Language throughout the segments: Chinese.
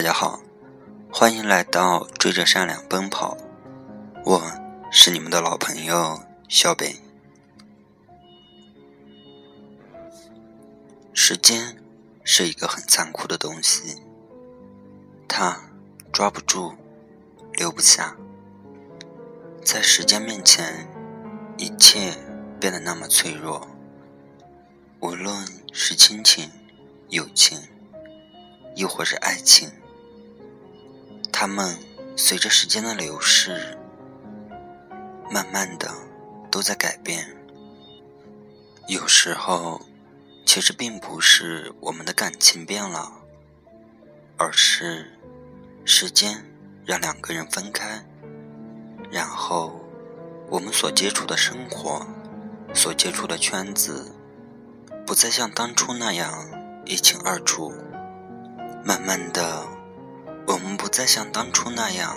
大家好，欢迎来到追着善良奔跑，我是你们的老朋友小北。时间是一个很残酷的东西，它抓不住，留不下，在时间面前，一切变得那么脆弱。无论是亲情、友情，亦或是爱情。他们随着时间的流逝，慢慢的都在改变。有时候，其实并不是我们的感情变了，而是时间让两个人分开，然后我们所接触的生活、所接触的圈子，不再像当初那样一清二楚。慢慢的。我们不再像当初那样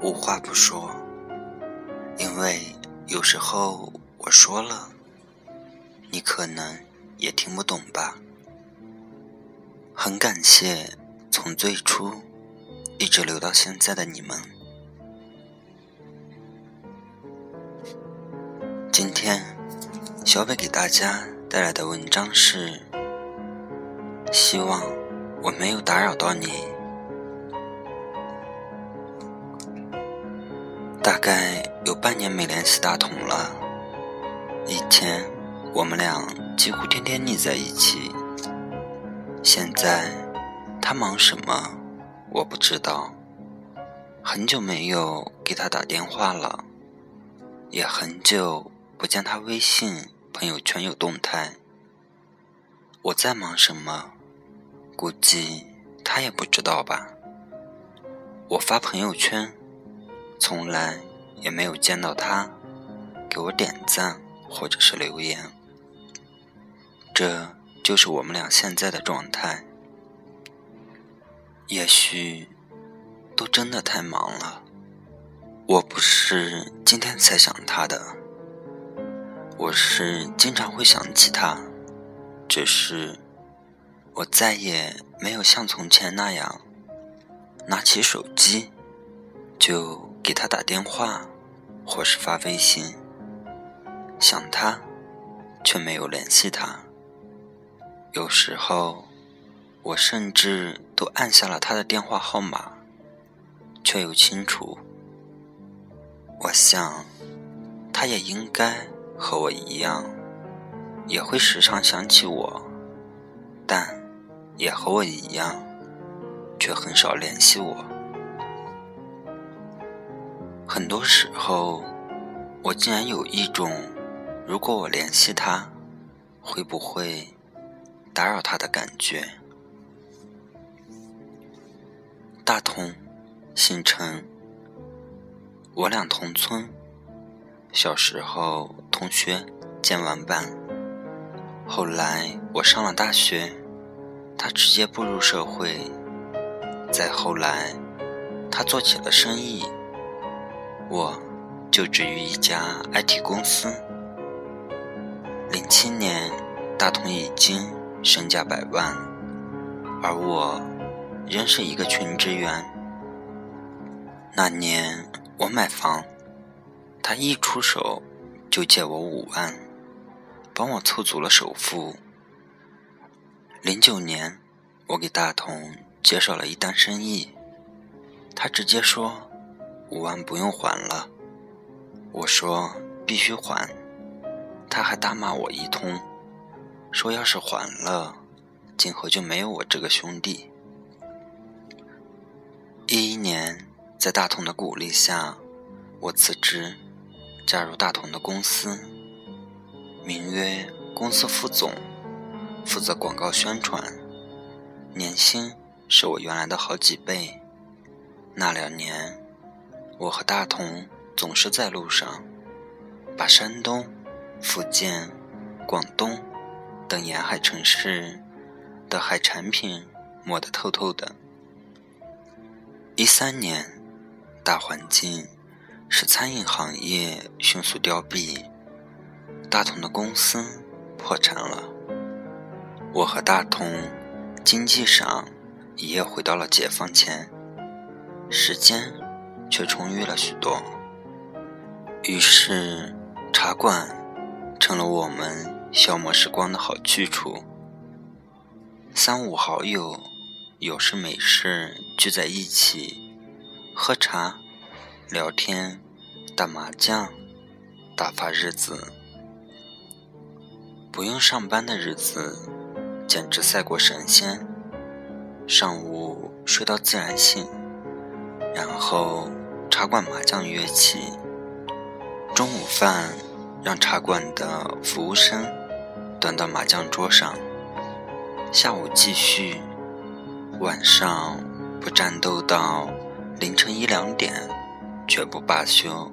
无话不说，因为有时候我说了，你可能也听不懂吧。很感谢从最初一直留到现在的你们。今天小北给大家带来的文章是：希望我没有打扰到你。半年没联系大同了。以前我们俩几乎天天腻在一起。现在他忙什么，我不知道。很久没有给他打电话了，也很久不见他微信朋友圈有动态。我在忙什么，估计他也不知道吧。我发朋友圈。从来也没有见到他给我点赞或者是留言，这就是我们俩现在的状态。也许都真的太忙了，我不是今天才想他的，我是经常会想起他，只是我再也没有像从前那样拿起手机就。给他打电话，或是发微信，想他，却没有联系他。有时候，我甚至都按下了他的电话号码，却又清楚。我想，他也应该和我一样，也会时常想起我，但也和我一样，却很少联系我。很多时候，我竟然有一种，如果我联系他，会不会打扰他的感觉。大同，姓陈，我俩同村，小时候同学兼玩伴。后来我上了大学，他直接步入社会。再后来，他做起了生意。我就职于一家 IT 公司。零七年，大同已经身价百万，而我仍是一个群职员。那年我买房，他一出手就借我五万，帮我凑足了首付。零九年，我给大同介绍了一单生意，他直接说。五万不用还了，我说必须还，他还大骂我一通，说要是还了，今后就没有我这个兄弟。一一年，在大同的鼓励下，我辞职，加入大同的公司，名曰公司副总，负责广告宣传，年薪是我原来的好几倍。那两年。我和大同总是在路上，把山东、福建、广东等沿海城市的海产品摸得透透的。一三年，大环境使餐饮行业迅速凋敝，大同的公司破产了。我和大同经济上一夜回到了解放前，时间却充裕了许多。于是，茶馆成了我们消磨时光的好去处。三五好友有事没事聚在一起，喝茶、聊天、打麻将，打发日子。不用上班的日子，简直赛过神仙。上午睡到自然醒，然后茶馆麻将约起。中午饭让茶馆的服务生端到麻将桌上。下午继续，晚上不战斗到凌晨一两点，绝不罢休。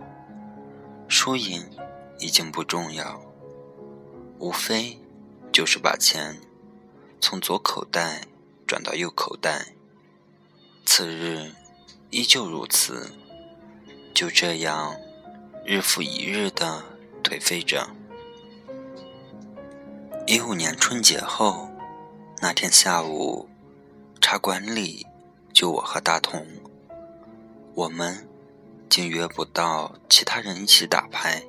输赢已经不重要。无非就是把钱从左口袋转到右口袋。次日依旧如此，就这样日复一日的颓废着。一五年春节后那天下午，茶馆里就我和大同，我们竟约不到其他人一起打牌。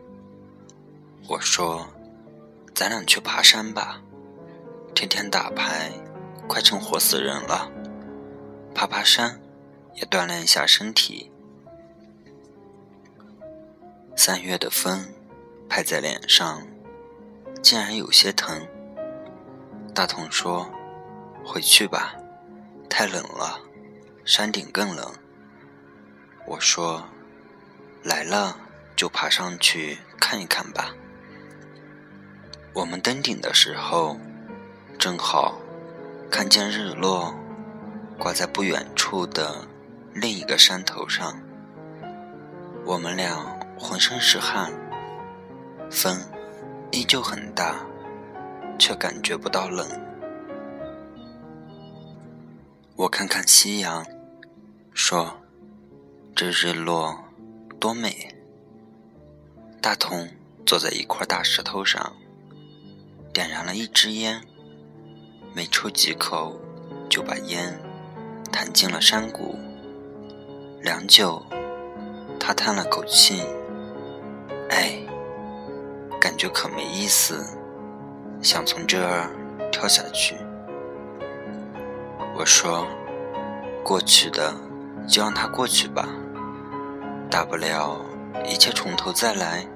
我说。咱俩去爬山吧，天天打牌，快成活死人了。爬爬山，也锻炼一下身体。三月的风拍在脸上，竟然有些疼。大同说：“回去吧，太冷了，山顶更冷。”我说：“来了就爬上去看一看吧。”我们登顶的时候，正好看见日落挂在不远处的另一个山头上。我们俩浑身是汗，风依旧很大，却感觉不到冷。我看看夕阳，说：“这日落多美。”大同坐在一块大石头上。点燃了一支烟，没抽几口，就把烟弹进了山谷。良久，他叹了口气：“哎，感觉可没意思，想从这儿跳下去。”我说：“过去的就让它过去吧，大不了一切从头再来。”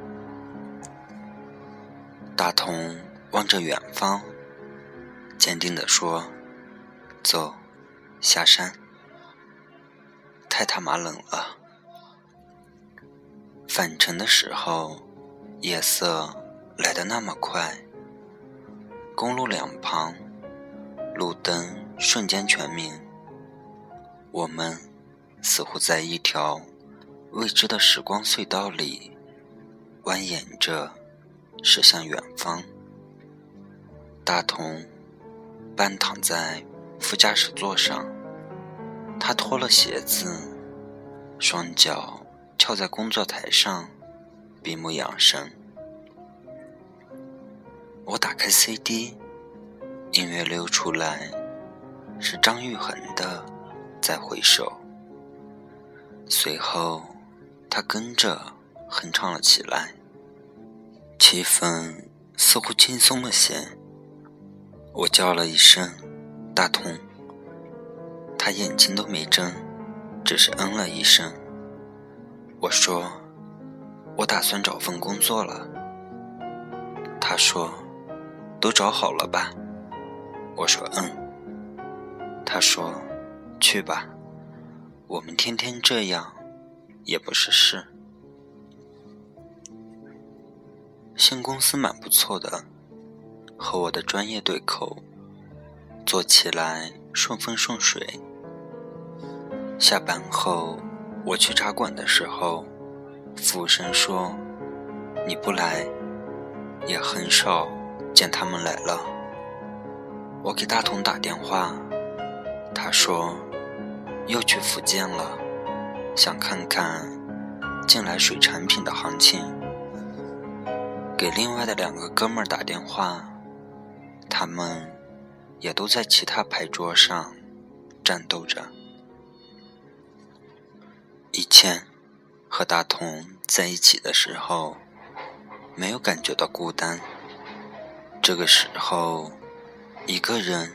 大同。望着远方，坚定地说：“走，下山。太他妈冷了。”返程的时候，夜色来得那么快，公路两旁路灯瞬间全明，我们似乎在一条未知的时光隧道里蜿蜒着驶向远方。大同半躺在副驾驶座上，他脱了鞋子，双脚翘在工作台上，闭目养神。我打开 CD，音乐流出来，是张玉恒的《再回首》。随后，他跟着哼唱了起来，气氛似乎轻松了些。我叫了一声“大同”，他眼睛都没睁，只是嗯了一声。我说：“我打算找份工作了。”他说：“都找好了吧？”我说：“嗯。”他说：“去吧，我们天天这样也不是事。”新公司蛮不错的。和我的专业对口，做起来顺风顺水。下班后，我去茶馆的时候，服务生说：“你不来，也很少见他们来了。”我给大同打电话，他说：“又去福建了，想看看进来水产品的行情。”给另外的两个哥们儿打电话。他们也都在其他牌桌上战斗着。以前和大同在一起的时候，没有感觉到孤单。这个时候，一个人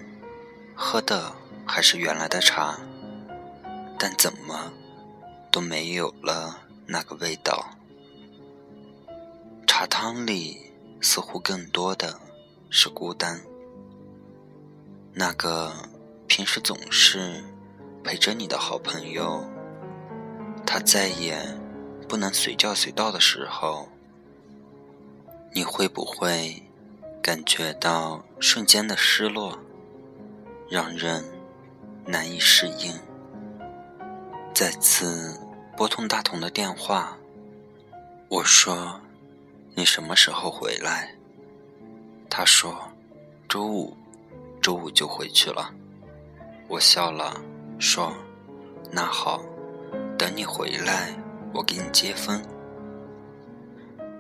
喝的还是原来的茶，但怎么都没有了那个味道。茶汤里似乎更多的是孤单。那个平时总是陪着你的好朋友。他再也不能随叫随到的时候，你会不会感觉到瞬间的失落，让人难以适应？再次拨通大同的电话，我说：“你什么时候回来？”他说：“周五，周五就回去了。”我笑了，说：“那好。”等你回来，我给你接风。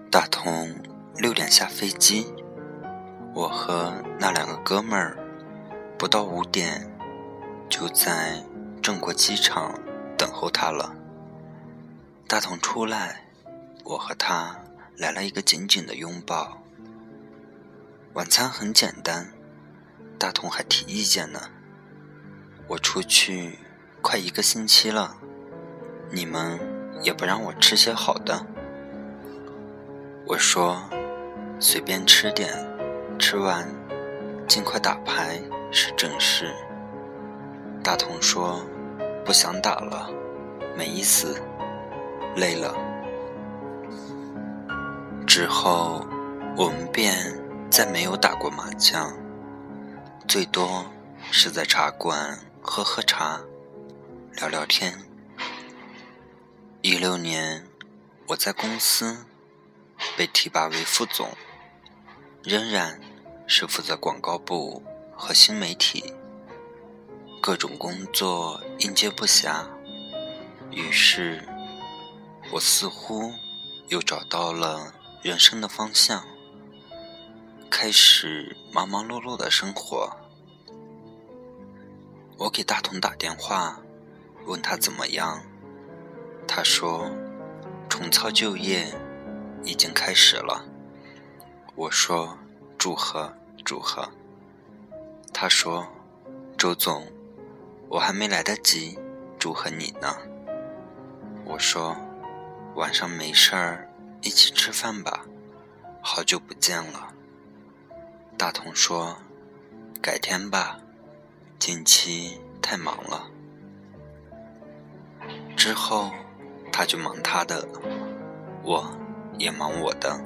大同六点下飞机，我和那两个哥们儿不到五点就在正国机场等候他了。大同出来，我和他来了一个紧紧的拥抱。晚餐很简单，大同还提意见呢。我出去快一个星期了。你们也不让我吃些好的，我说随便吃点，吃完尽快打牌是正事。大同说不想打了，没意思，累了。之后我们便再没有打过麻将，最多是在茶馆喝喝茶，聊聊天。一六年，我在公司被提拔为副总，仍然是负责广告部和新媒体，各种工作应接不暇。于是，我似乎又找到了人生的方向，开始忙忙碌碌的生活。我给大同打电话，问他怎么样。他说：“重操旧业已经开始了。”我说：“祝贺，祝贺。”他说：“周总，我还没来得及祝贺你呢。”我说：“晚上没事儿，一起吃饭吧，好久不见了。”大同说：“改天吧，近期太忙了。”之后。他就忙他的，我也忙我的，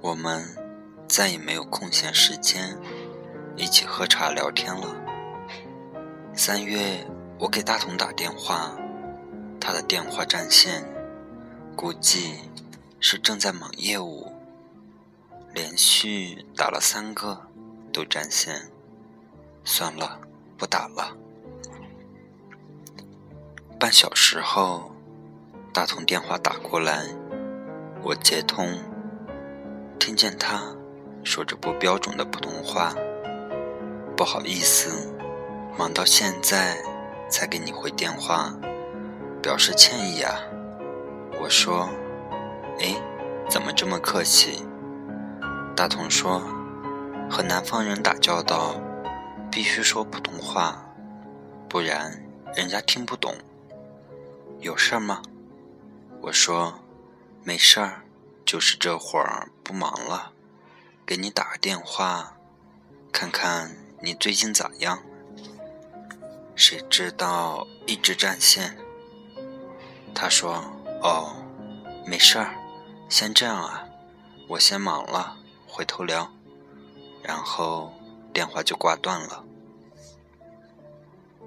我们再也没有空闲时间一起喝茶聊天了。三月，我给大同打电话，他的电话占线，估计是正在忙业务，连续打了三个都占线，算了，不打了。半小时后。大同电话打过来，我接通，听见他说着不标准的普通话：“不好意思，忙到现在才给你回电话，表示歉意啊。”我说：“哎，怎么这么客气？”大同说：“和南方人打交道，必须说普通话，不然人家听不懂。有事吗？”我说：“没事儿，就是这会儿不忙了，给你打个电话，看看你最近咋样。”谁知道一直占线。他说：“哦，没事儿，先这样啊，我先忙了，回头聊。”然后电话就挂断了。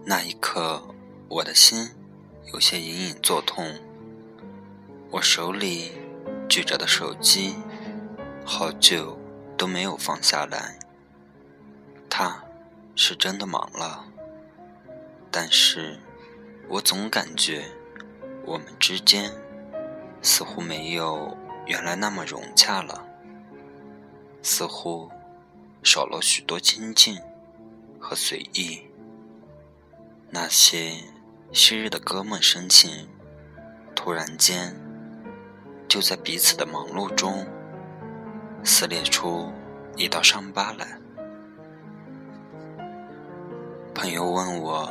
那一刻，我的心有些隐隐作痛。我手里举着的手机，好久都没有放下来。他是真的忙了，但是我总感觉我们之间似乎没有原来那么融洽了，似乎少了许多亲近和随意。那些昔日的哥们深情，突然间就在彼此的忙碌中撕裂出一道伤疤来。朋友问我，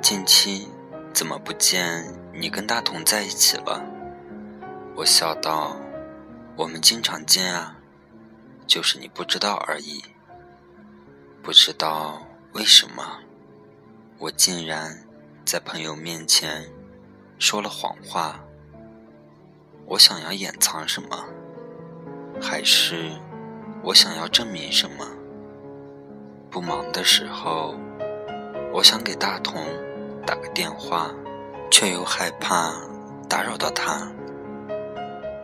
近期怎么不见你跟大同在一起了？我笑道：“我们经常见啊，就是你不知道而已。不知道为什么，我竟然在朋友面前说了谎话。我想要掩藏什么，还是我想要证明什么？不忙的时候，我想给大同打个电话，却又害怕打扰到他。”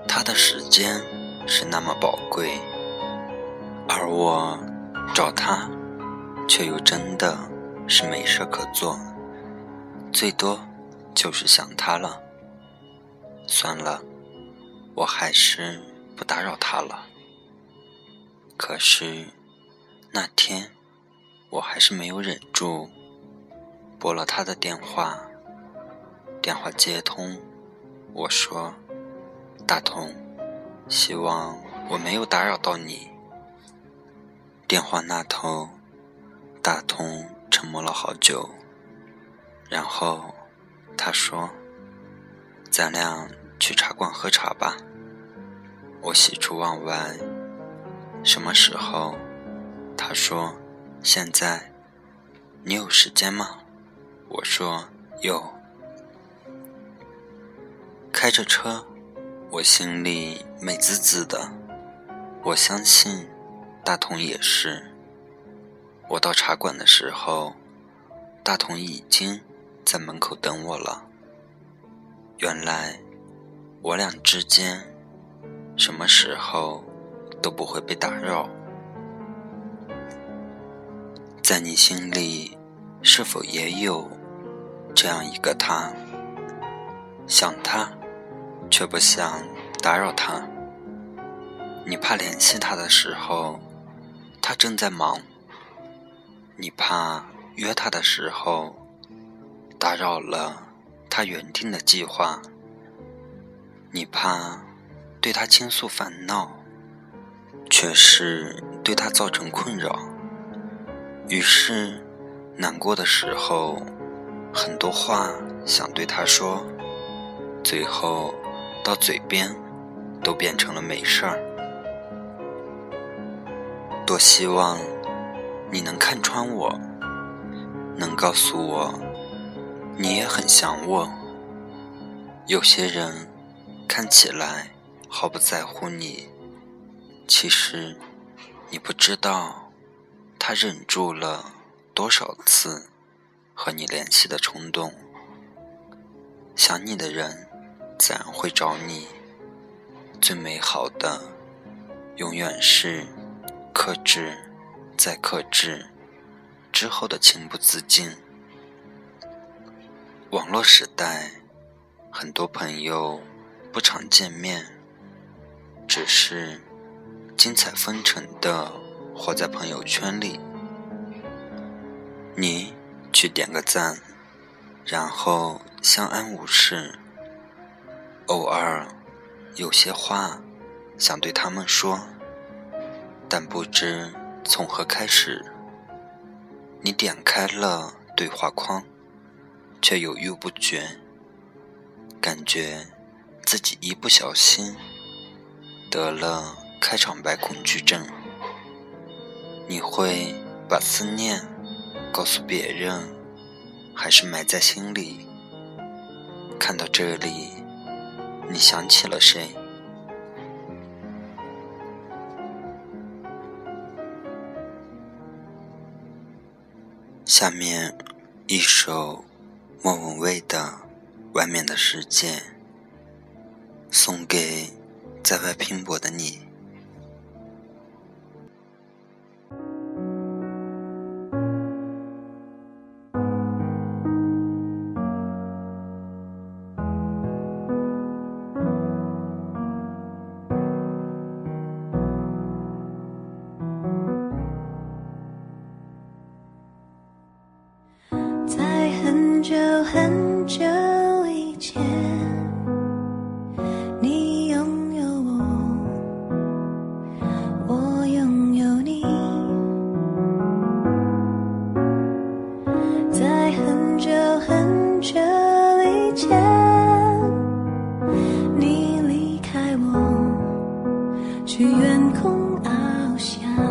他的时间是那么宝贵，而我找他，却又真的是没事可做，最多就是想他了。算了，我还是不打扰他了。可是那天，我还是没有忍住，拨了他的电话。电话接通，我说。大同，希望我没有打扰到你。电话那头，大同沉默了好久，然后他说：“咱俩去茶馆喝茶吧。”我喜出望外。什么时候？他说：“现在。”你有时间吗？我说：“有。”开着车。我心里美滋滋的，我相信大同也是。我到茶馆的时候，大同已经在门口等我了。原来我俩之间什么时候都不会被打扰。在你心里，是否也有这样一个他？想他。却不想打扰他。你怕联系他的时候，他正在忙；你怕约他的时候，打扰了他原定的计划；你怕对他倾诉烦恼，却是对他造成困扰。于是，难过的时候，很多话想对他说，最后。到嘴边，都变成了没事儿。多希望你能看穿我，能告诉我你也很想我。有些人看起来毫不在乎你，其实你不知道他忍住了多少次和你联系的冲动。想你的人。自然会找你。最美好的，永远是克制，再克制之后的情不自禁。网络时代，很多朋友不常见面，只是精彩纷呈的活在朋友圈里。你去点个赞，然后相安无事。偶尔，有些话想对他们说，但不知从何开始。你点开了对话框，却犹豫不决，感觉自己一不小心得了开场白恐惧症。你会把思念告诉别人，还是埋在心里？看到这里。你想起了谁？下面一首莫文蔚的《外面的世界》，送给在外拼搏的你。天空翱翔。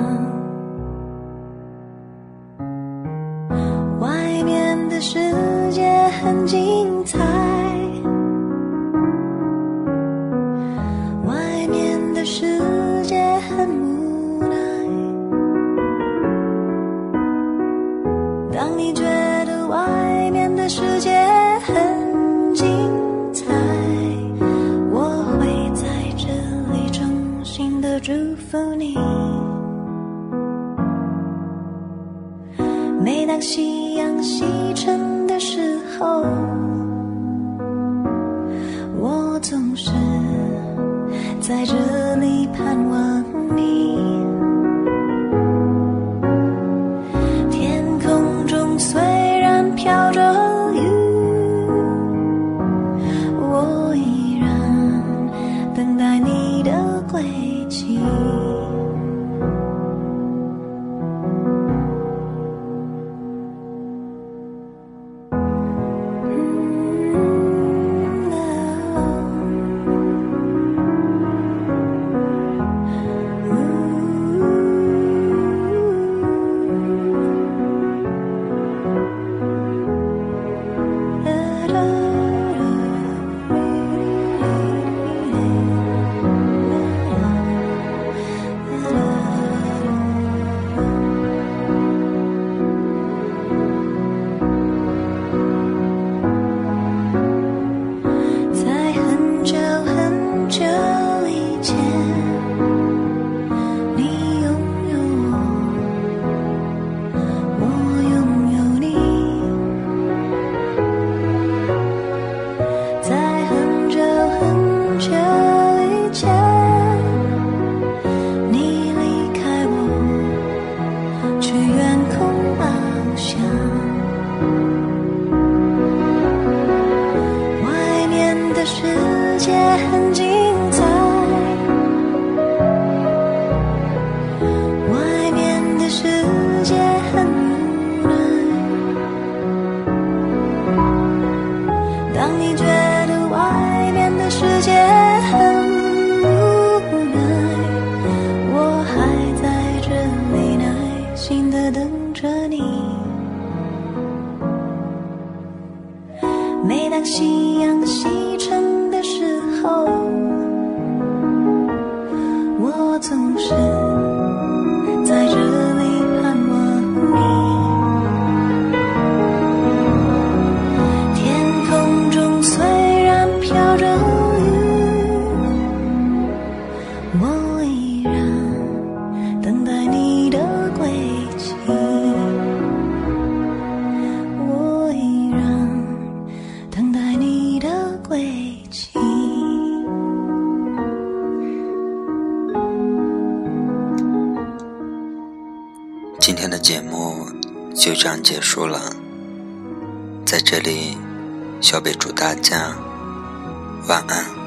这样结束了。在这里小北祝大家晚安。